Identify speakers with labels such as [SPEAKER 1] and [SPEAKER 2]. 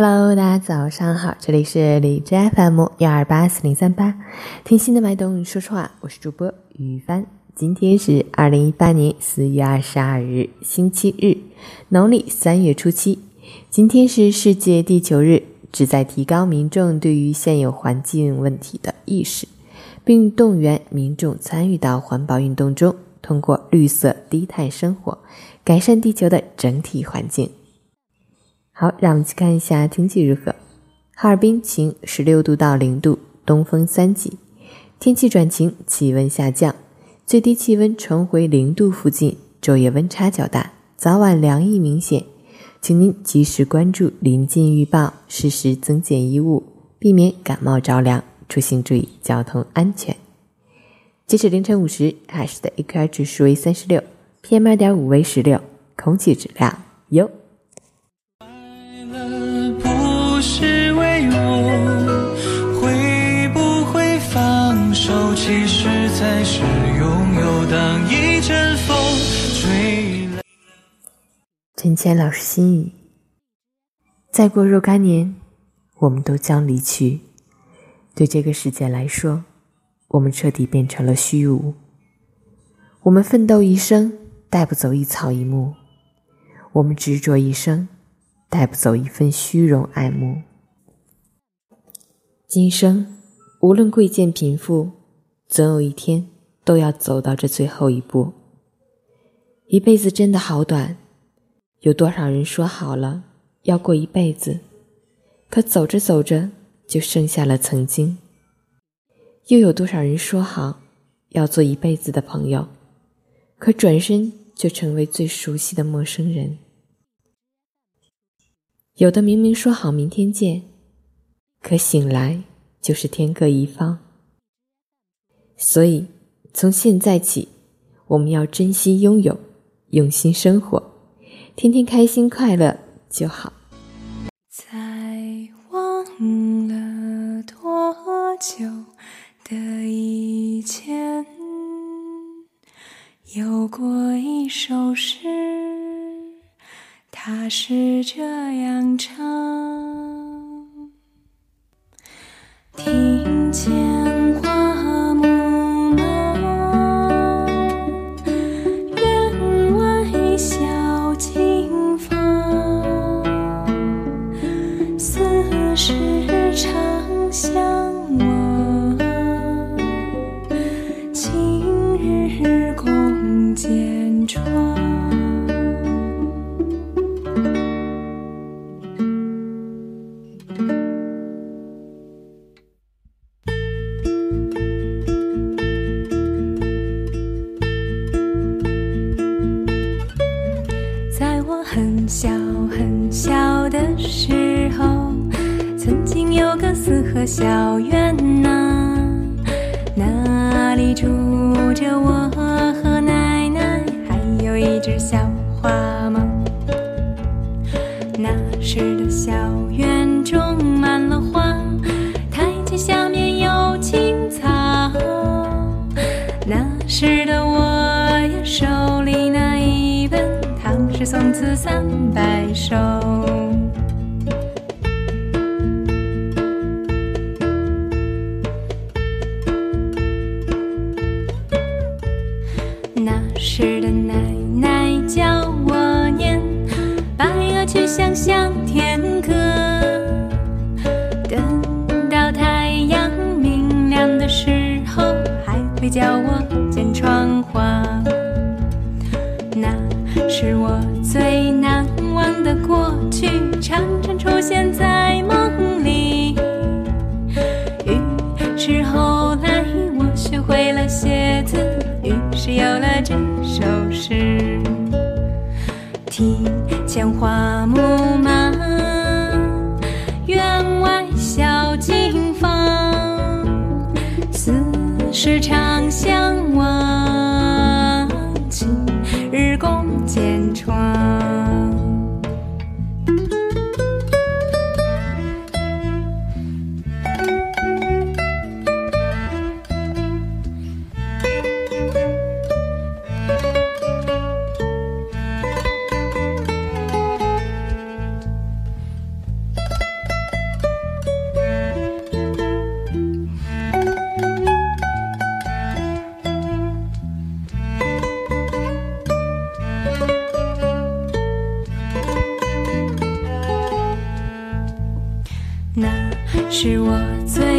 [SPEAKER 1] Hello，大家早上好，这里是理智 FM 幺二八四零三八，听心的脉动说说话，我是主播于帆。今天是二零一八年四月二十二日，星期日，农历三月初七。今天是世界地球日，旨在提高民众对于现有环境问题的意识，并动员民众参与到环保运动中，通过绿色低碳生活，改善地球的整体环境。好，让我们去看一下天气如何。哈尔滨晴，十六度到零度，东风三级，天气转晴，气温下降，最低气温重回零度附近，昼夜温差较大，早晚凉意明显，请您及时关注临近预报，适时增减衣物，避免感冒着凉。出行注意交通安全。截止凌晨五时，海市的 AQI 指数为三十六，PM 二点五为十六，空气质量优。陈谦老师心语：再过若干年，我们都将离去。对这个世界来说，我们彻底变成了虚无。我们奋斗一生，带不走一草一木；我们执着一生，带不走一份虚荣爱慕。今生，无论贵贱贫富。总有一天都要走到这最后一步。一辈子真的好短，有多少人说好了要过一辈子，可走着走着就剩下了曾经；又有多少人说好要做一辈子的朋友，可转身就成为最熟悉的陌生人。有的明明说好明天见，可醒来就是天各一方。所以，从现在起，我们要珍惜拥有，用心生活，天天开心快乐就好。
[SPEAKER 2] 在忘了多久的以前，有过一首诗，它是这样唱：听见。有个四合小院呐，那里住着我和奶奶，还有一只小花猫。那时的小院种满了花，台阶下面有青草。那时的我呀，手里拿一本《唐诗宋词三》。百首时候，还会教我剪窗花。那是我最难忘。的过去常常出现在梦里，于是后来我学会了写字，于是有了这首诗。提前花是强是我最